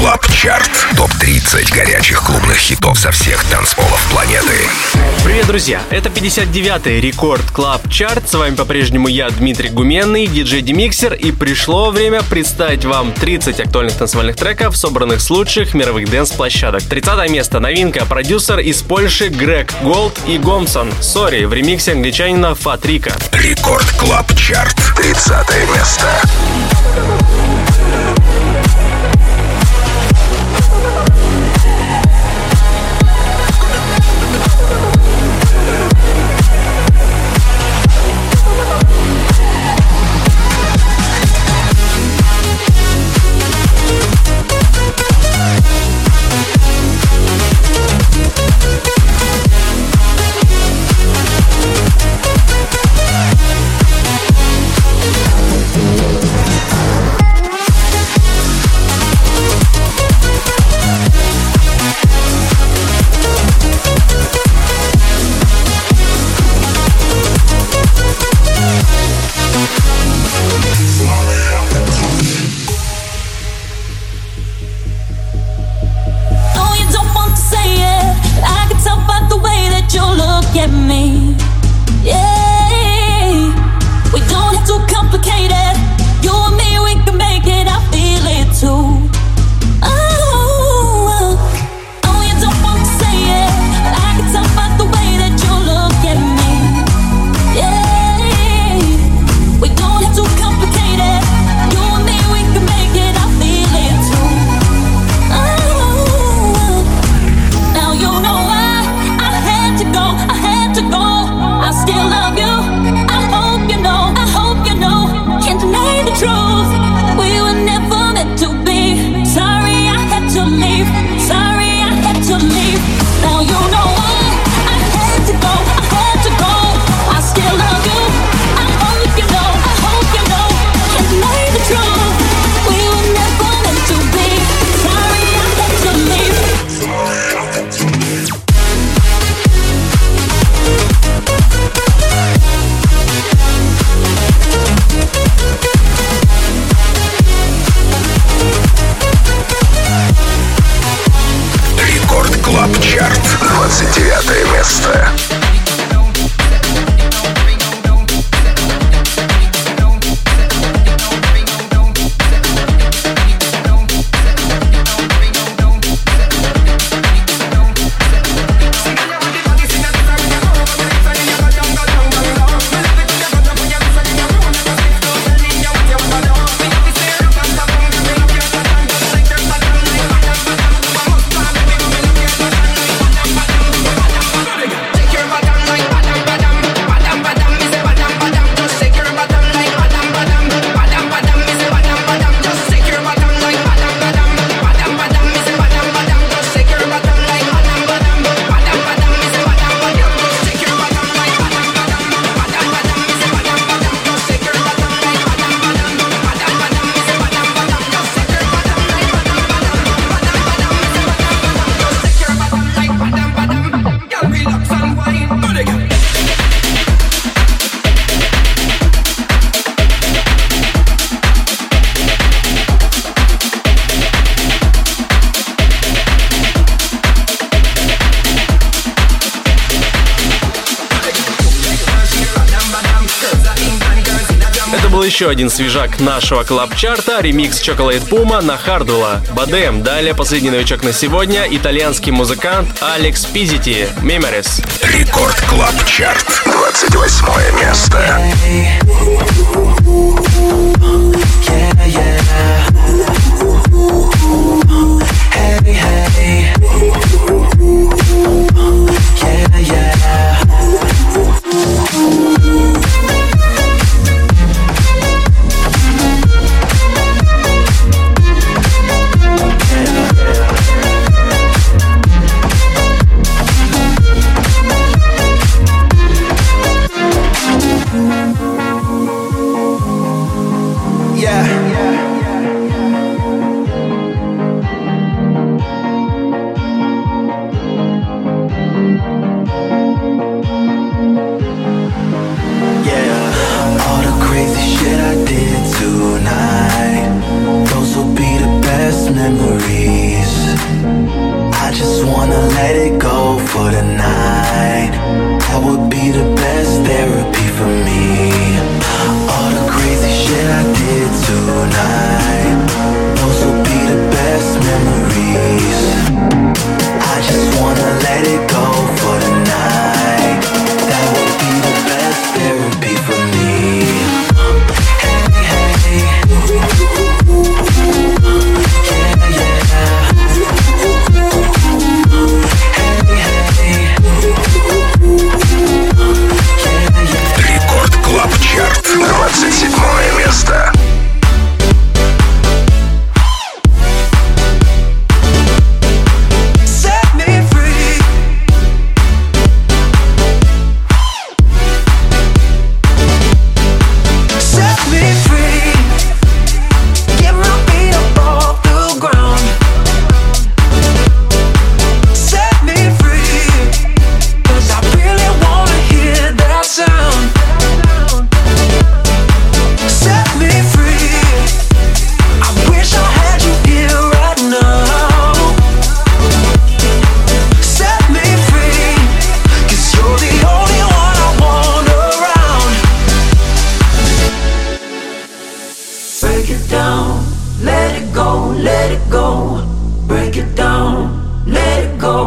Club Chart. Топ-30 горячих клубных хитов со всех танцполов планеты. Привет, друзья! Это 59-й Record Club Chart. С вами по-прежнему я, Дмитрий Гуменный, диджей Демиксер. И пришло время представить вам 30 актуальных танцевальных треков, собранных с лучших мировых dance -площадок. 30 место. Новинка. Продюсер из Польши Грег Голд и Гомсон. Sorry в ремиксе англичанина Фатрика. Record Club Chart. 30 место. Еще один свежак нашего club chart а, ремикс Chocolate Puma на Хардула. Бадем. Далее последний новичок на сегодня, итальянский музыкант Алекс Пизити, Memories. Record Club Chart, 28 место.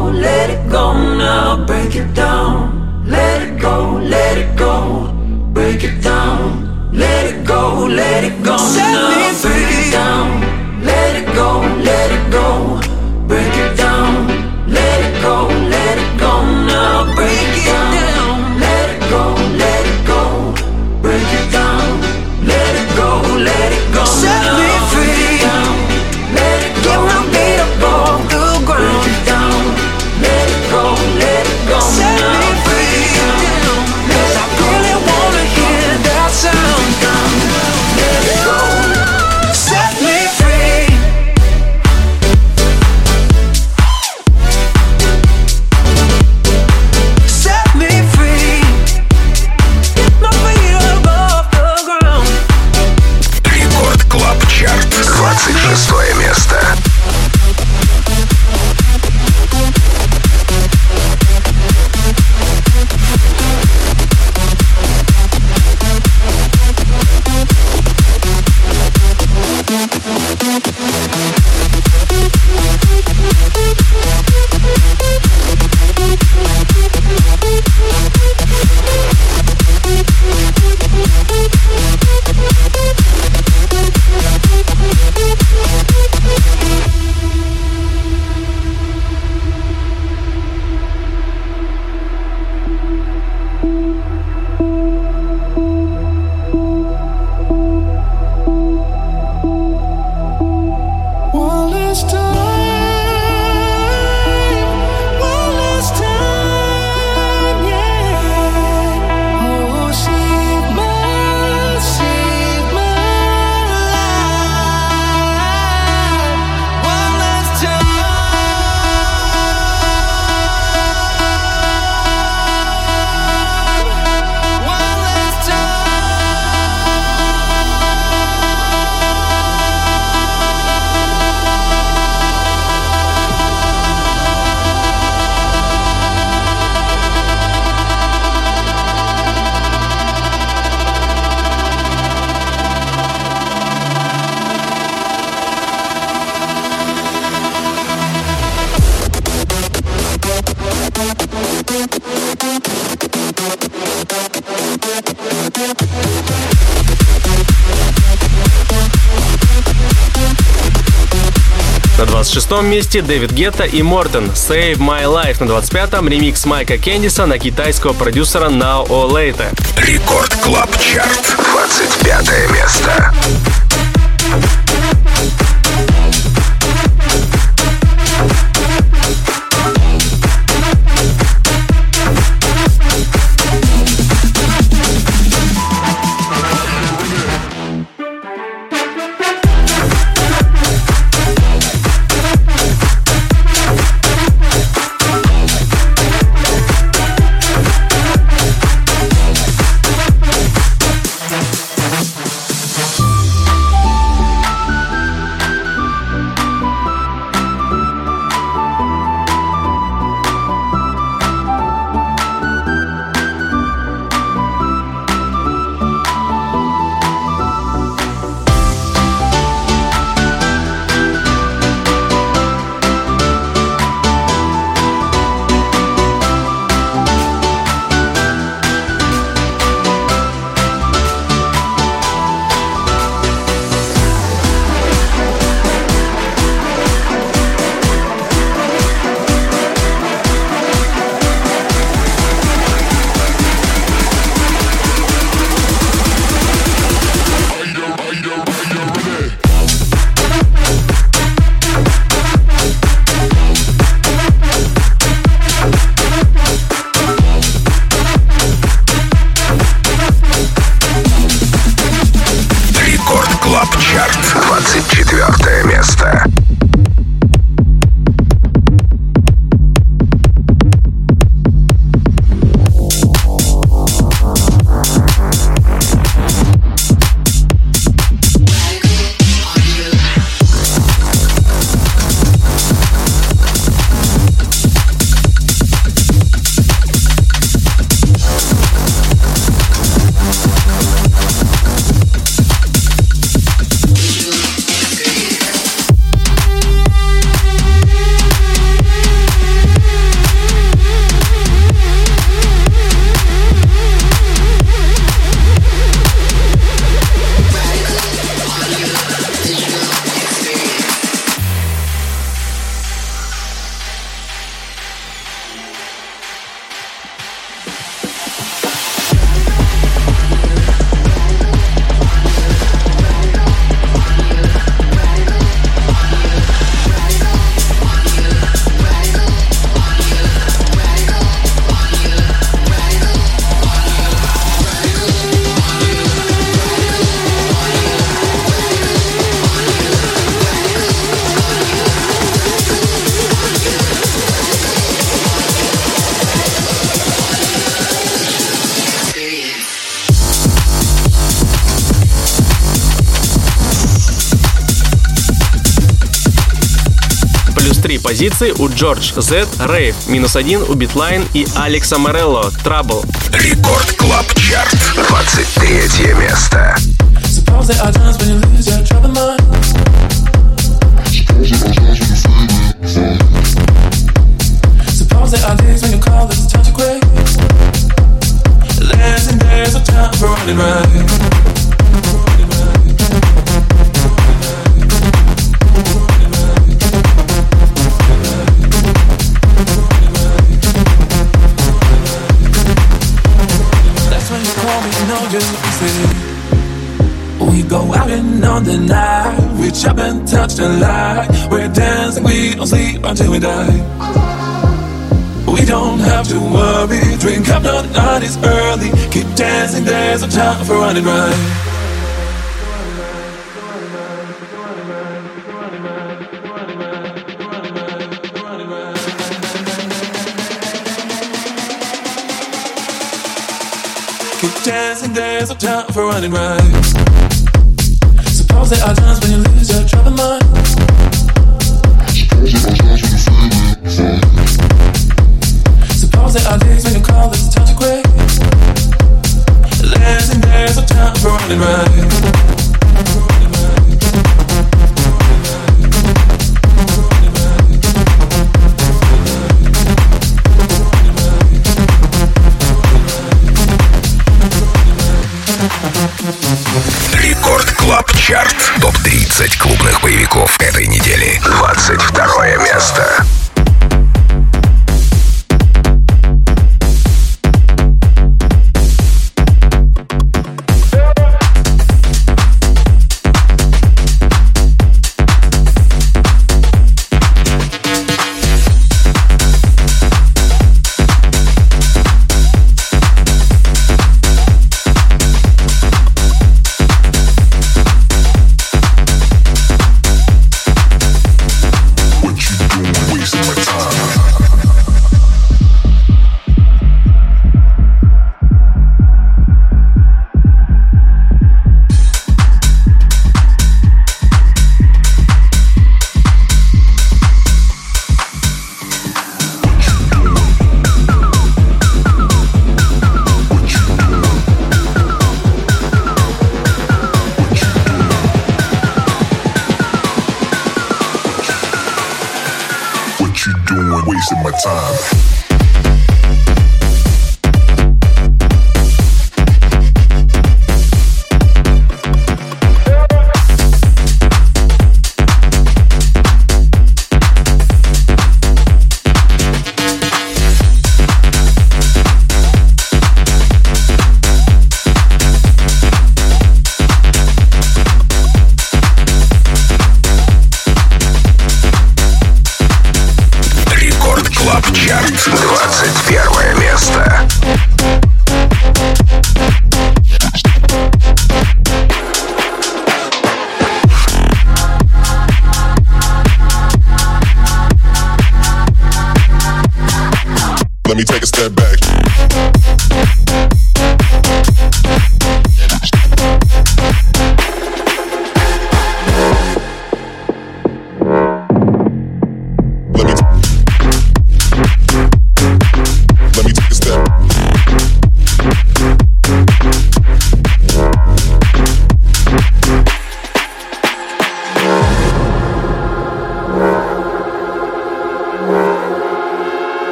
let it go now, break it down. Let it go, let it go, break it down. Let it go, let it go now, break it down. Let it go, let it go. 26 месте Дэвид Гетта и Мортен «Save My Life» на 25-м ремикс Майка Кендиса на китайского продюсера Now or Later. Record Club Chart, 25 место. Позиции у Джордж Z, Рейв, минус 1 у Битлайн и Алекса Морелло, Trouble. Рекорд Клаб Чарт, 23 место. Suppose there are times when you lose your trouble mind. Suppose there are days when you call this touch of gray. There's and there's a time for running right. We go out and on the night. Reach up and touch the light. We're dancing, we don't sleep until we die. We don't have to worry. Drink up, no, night is early. Keep dancing, there's no time for running right. time for running rights. Suppose there are times when you lose your trouble mind. Suppose there are times when you feel it. Suppose there are days when you call this time to quit. There's and there's a time for running rights. Топ-30 клубных боевиков этой недели. 22 место.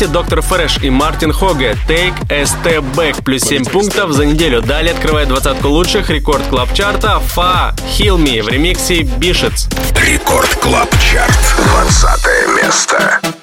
Первом месте Доктор Фреш и Мартин Хоге Take a Step Back плюс 7 пунктов за неделю. Далее открывает двадцатку лучших Record Club Chart а Фа Heal Me в ремиксе Бишец. Record Club Chart. 20 место.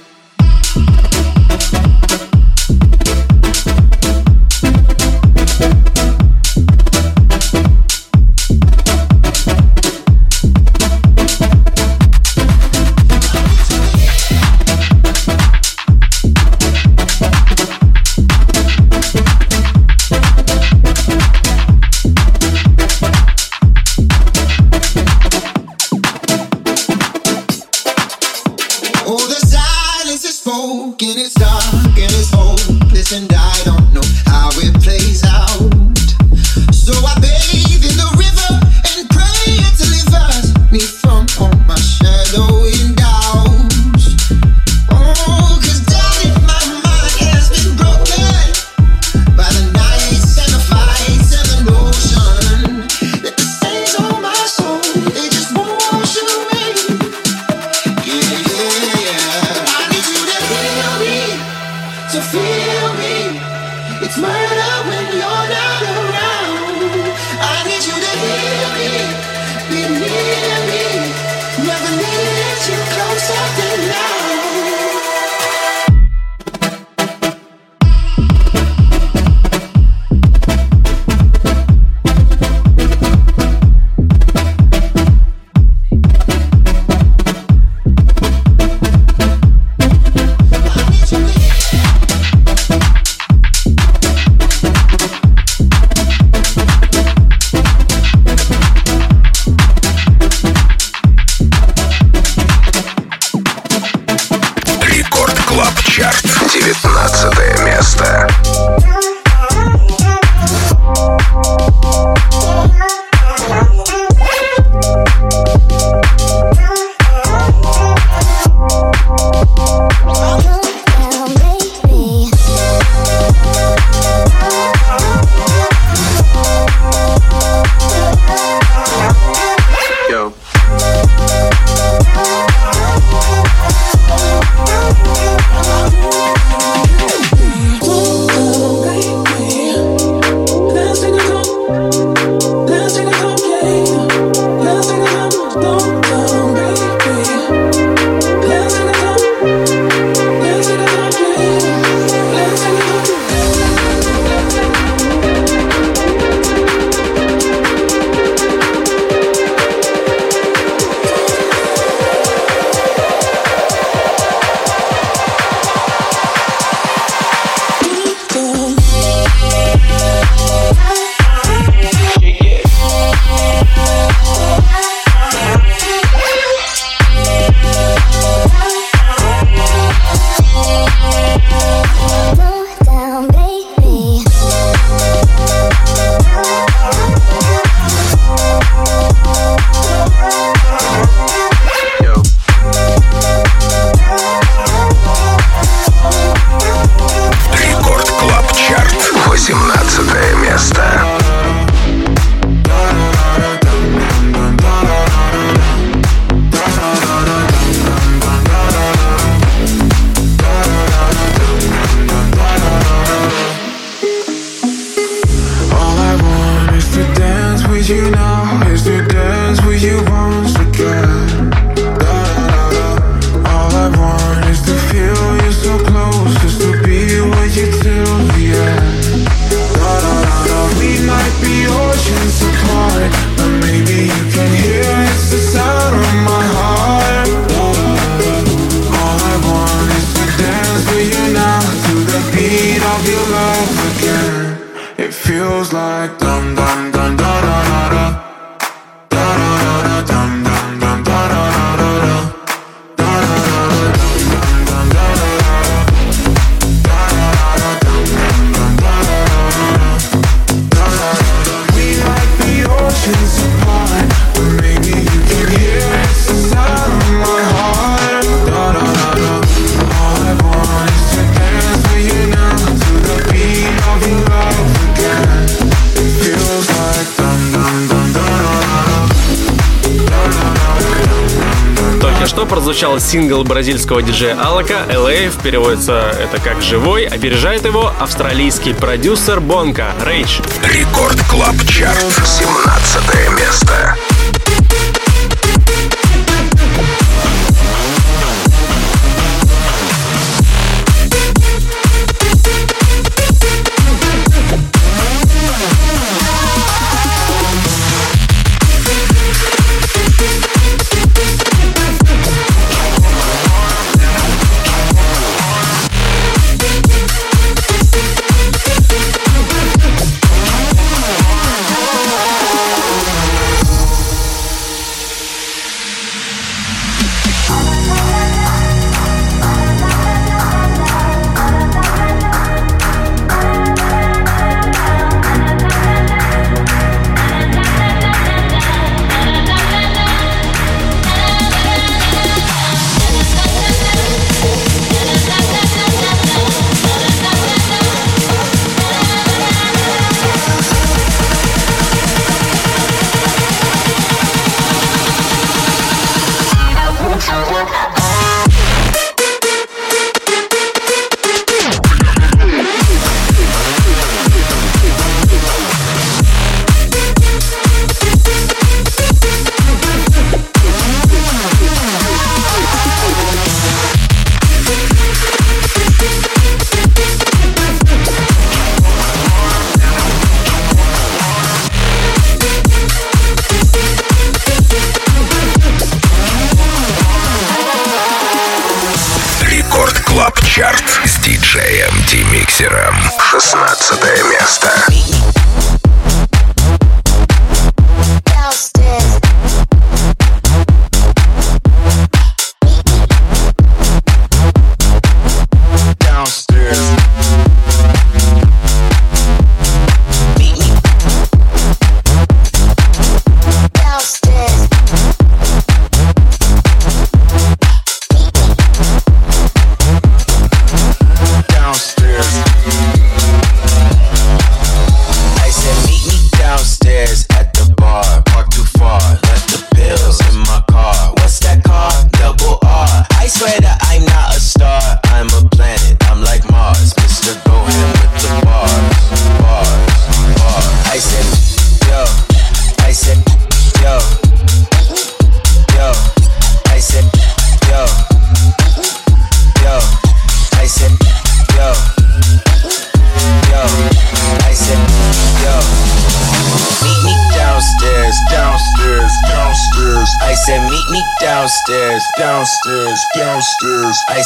Прозвучал сингл бразильского диджея Алака «LA», переводится это как «живой», опережает его австралийский продюсер Бонка «Рейдж». Record Club Chart, 17 место.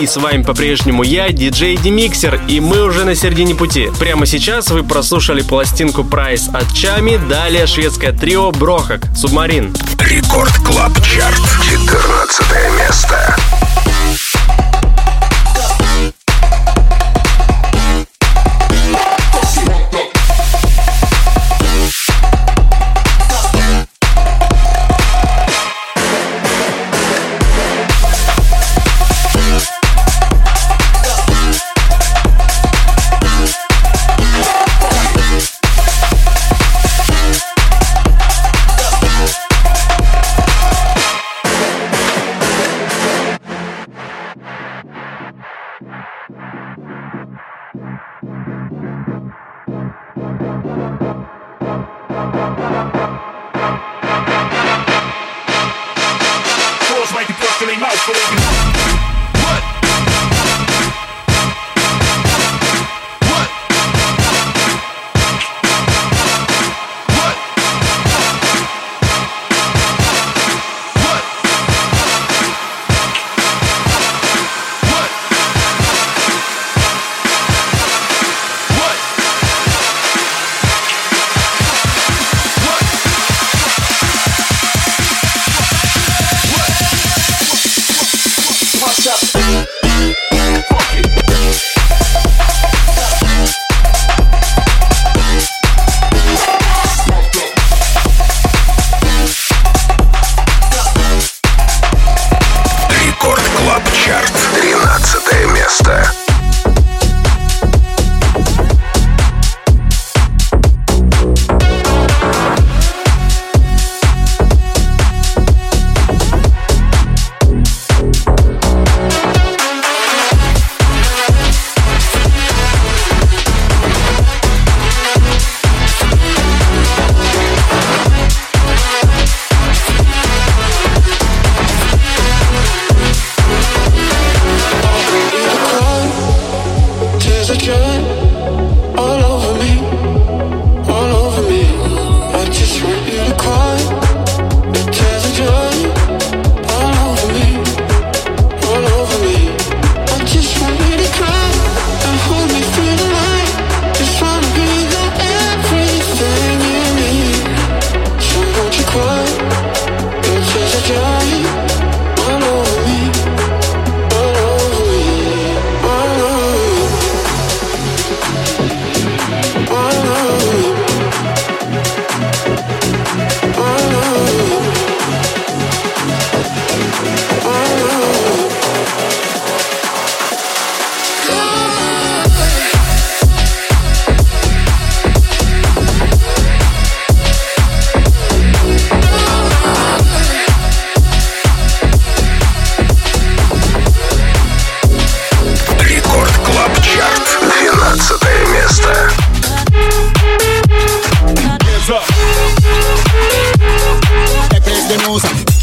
И с вами по-прежнему я, диджей Демиксер, и мы уже на середине пути. Прямо сейчас вы прослушали пластинку Praise от Чами, далее шведское трио Брохак, Submarine. Record Club Chart, 14 место. The house.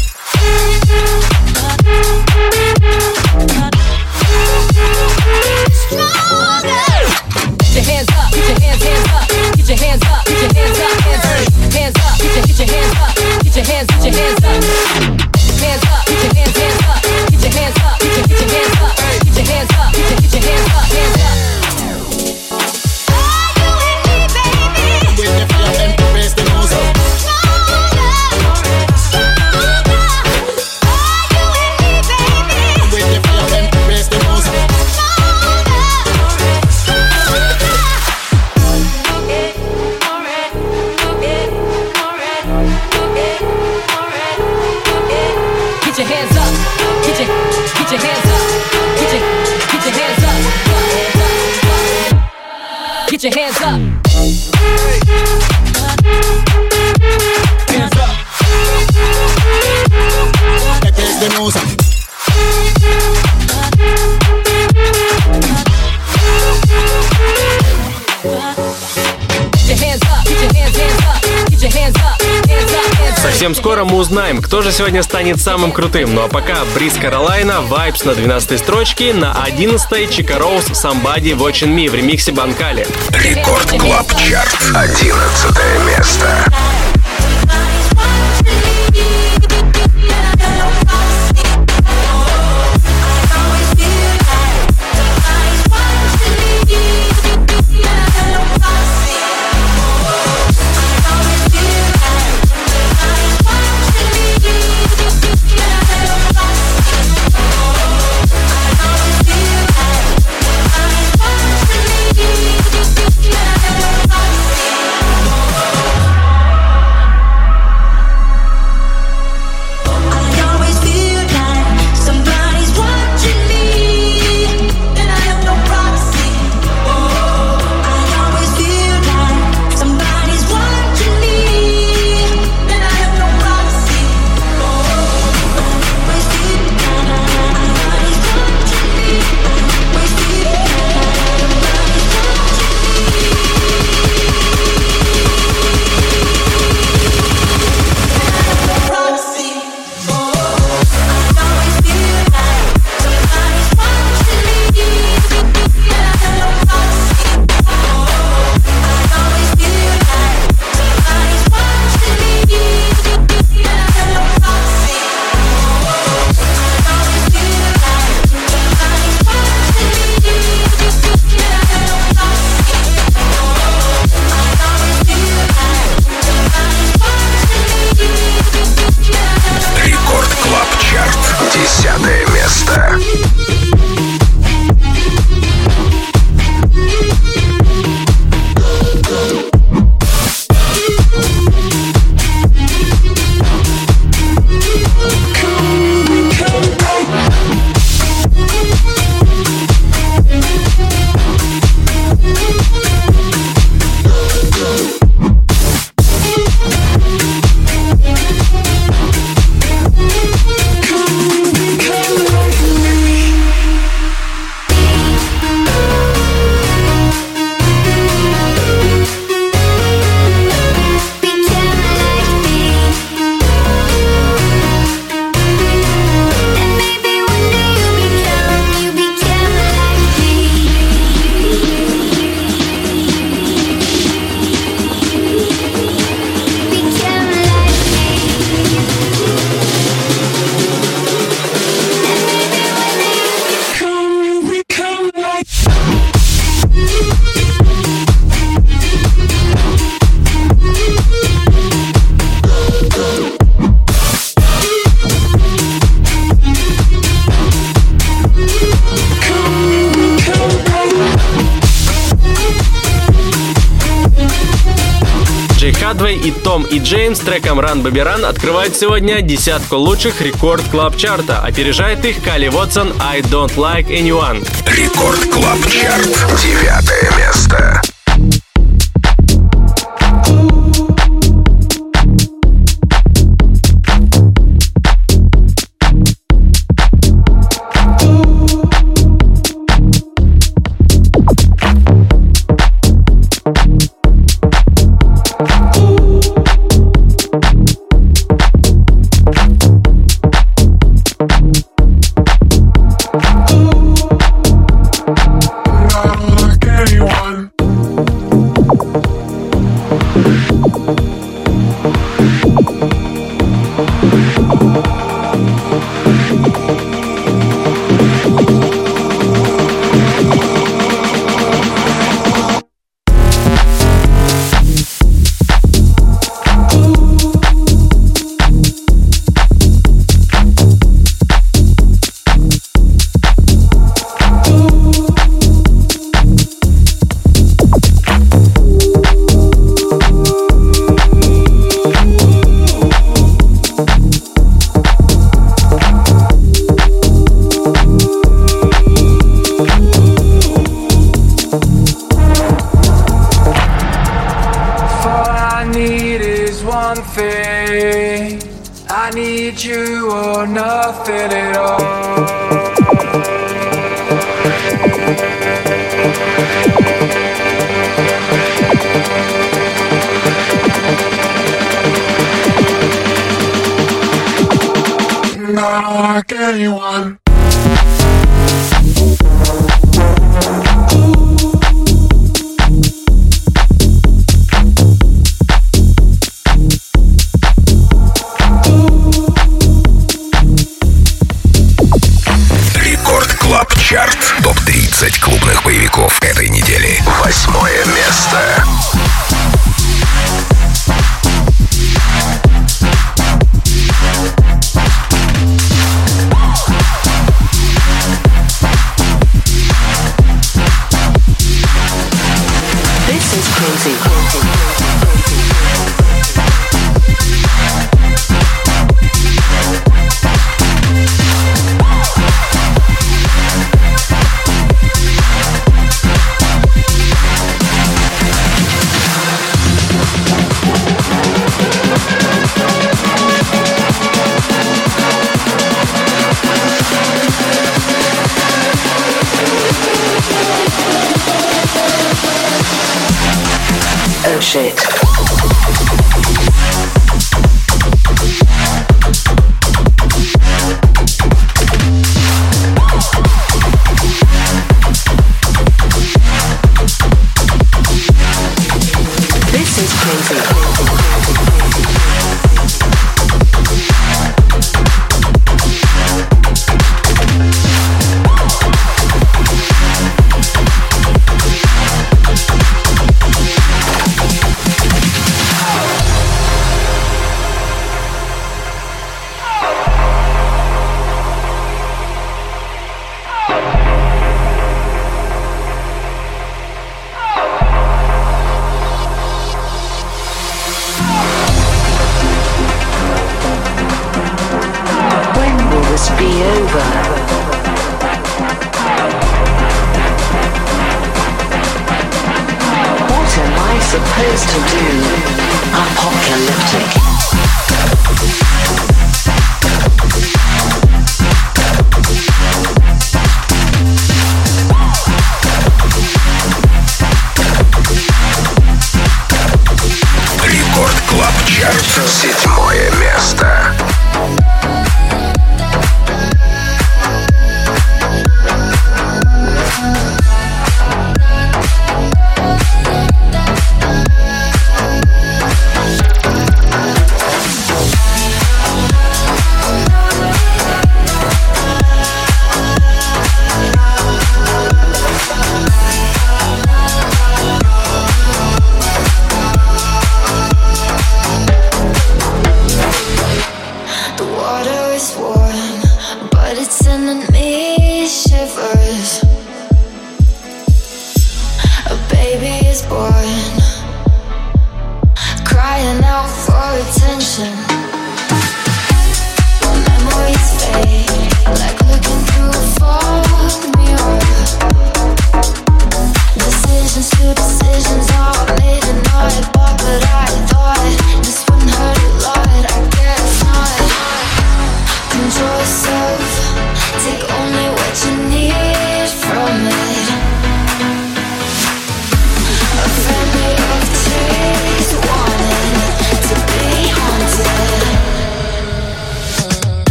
Скоро мы узнаем, кто же сегодня станет самым крутым. Ну а пока Бриз Каролайна, Vibes на 12 строчке, на 11 Чика Роуз, Somebody Watching Me в ремиксе Банкали. Record Club Chart. 11 место. Треком Run Baby Run открывают сегодня десятку лучших рекорд клаб чарта. Опережает их Кали Вотсон I Don't Like Anyone. Рекорд клаб чарт. Девятое место. Club Chart. Топ-30 клубных боевиков этой недели. Восьмое место. Will be over? What am I supposed to do? Apocalyptic.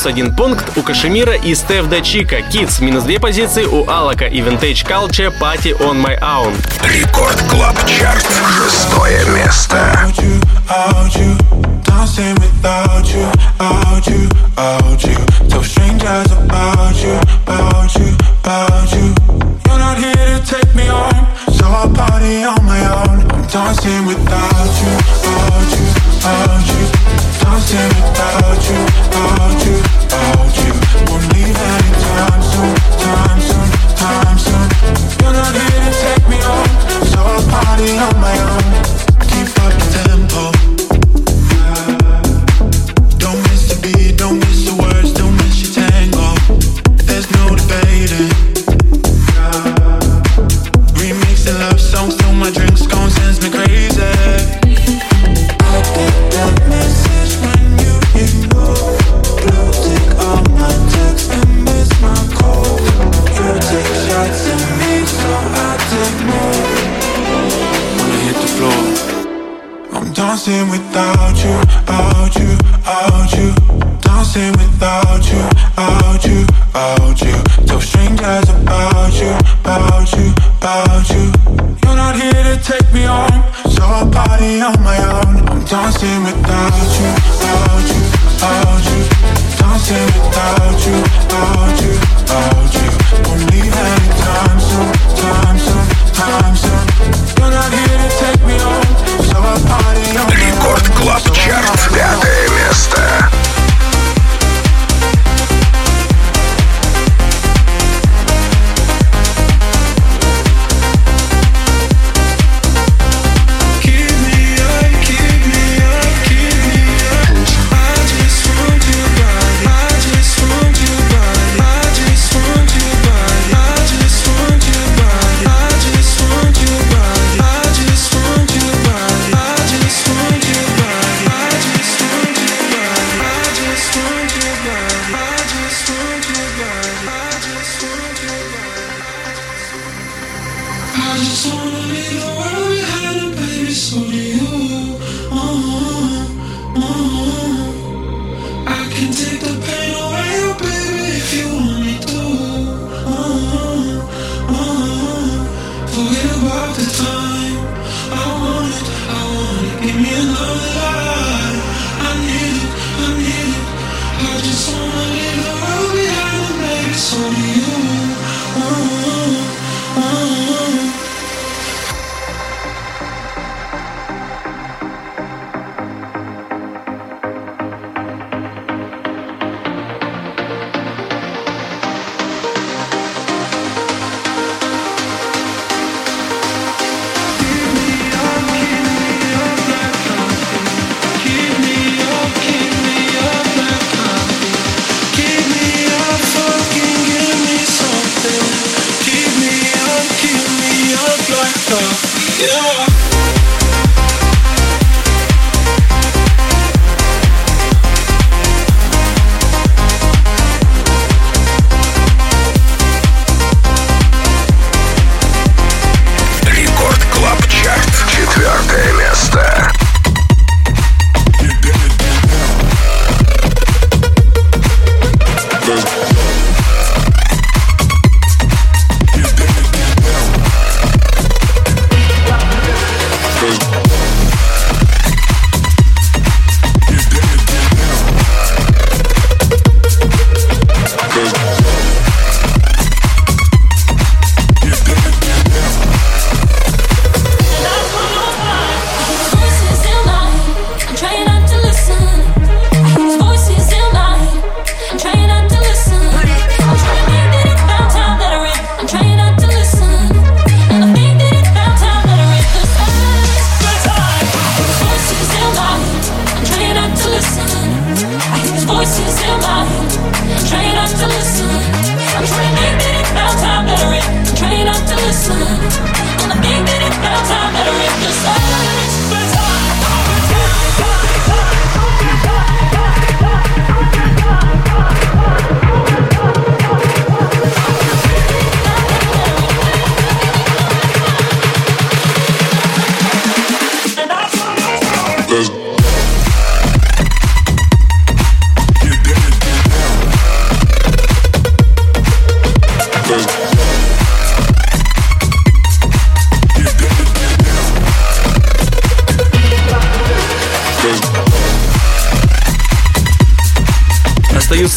Минус один пункт у Кашемира и Стеф Дачика. Kids. Минус две позиции у Алака и Vintage Culture Party on My Own. Рекорд Клаб Чарт. Шестое место. Out you, out you, without you, you, you. Tell strangers about you, about you, about you. You're not here to take me so I'll party on my own. I'm dancing without you, you, without you. Won't leave anytime. You're not here to take me so I'll party on my own. Dancing without you, out you, out you. Dancing without you, out you, out you. Tell strangers about you, about you, about you. You're not here to take me home, so I'll party on my own. I'm dancing without you, out you, out you. Dancing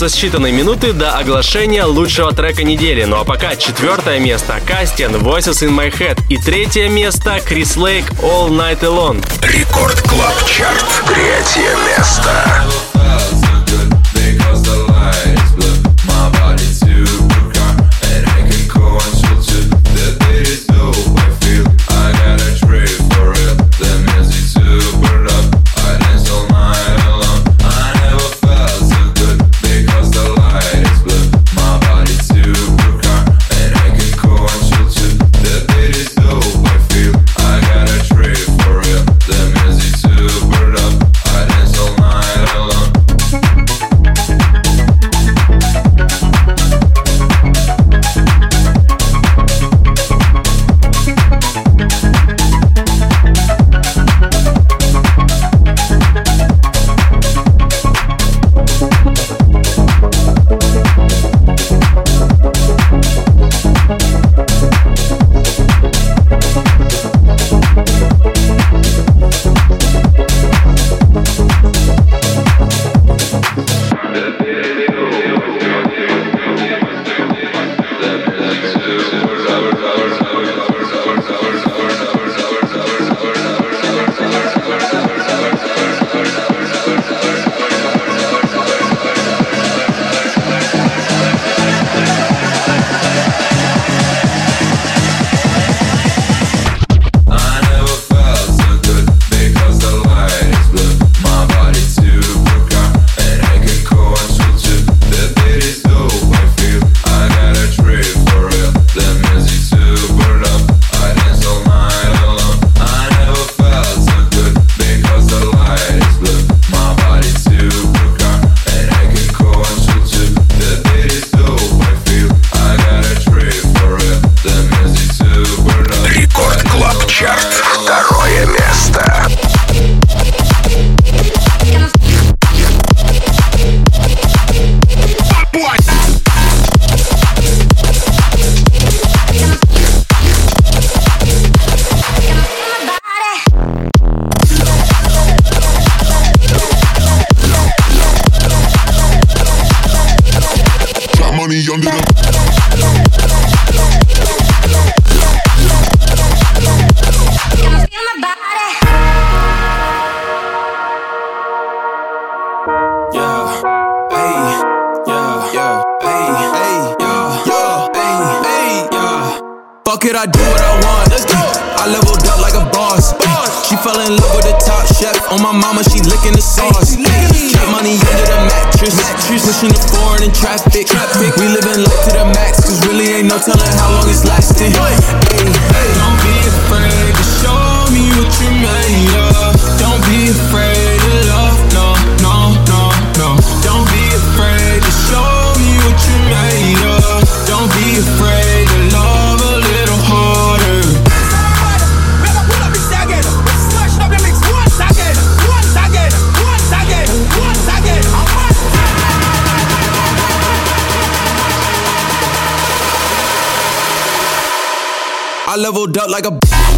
Остаются считанные минуты до оглашения лучшего трека недели. Ну а пока четвертое место Кастин Voices in My Head и третье место Крис Лейк All Night Alone. Record Club Chart. Третье место. Fuck it, I do what I want. Let's go. I leveled up like a boss. She fell in love with the top chef. On my mama, she licking the sauce. Keep money under the mattress. Pushing the foreign in traffic. We living life to the max, cause really ain't no telling how long it's lasting. Hey, hey. Don't be afraid to show me what you made of. Don't be afraid to love, no, no, no, no. Don't be afraid to show me what you made of. Don't be afraid leveled up like a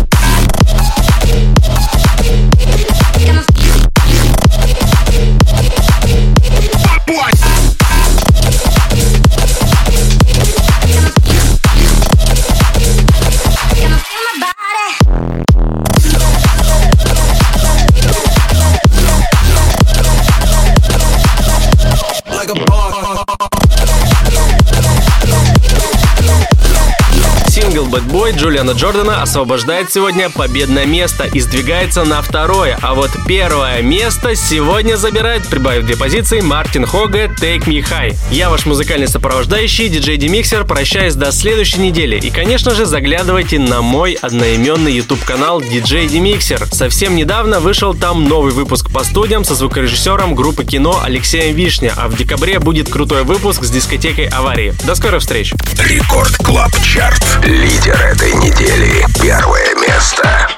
Boy Джулиана Джордана освобождает сегодня победное место и сдвигается на второе. А вот первое место сегодня забирает, прибавив две позиции, Мартин Хога Take Me High. Я ваш музыкальный сопровождающий, диджей Демиксер, прощаюсь до следующей недели. И, конечно же, заглядывайте на мой одноименный YouTube канал DJ Demixer. Совсем недавно вышел там новый выпуск по студиям со звукорежиссером группы кино Алексеем Вишня, а в декабре будет крутой выпуск с дискотекой аварии. До скорых встреч! Record Club Chart. Лидер этой недели. Первое место.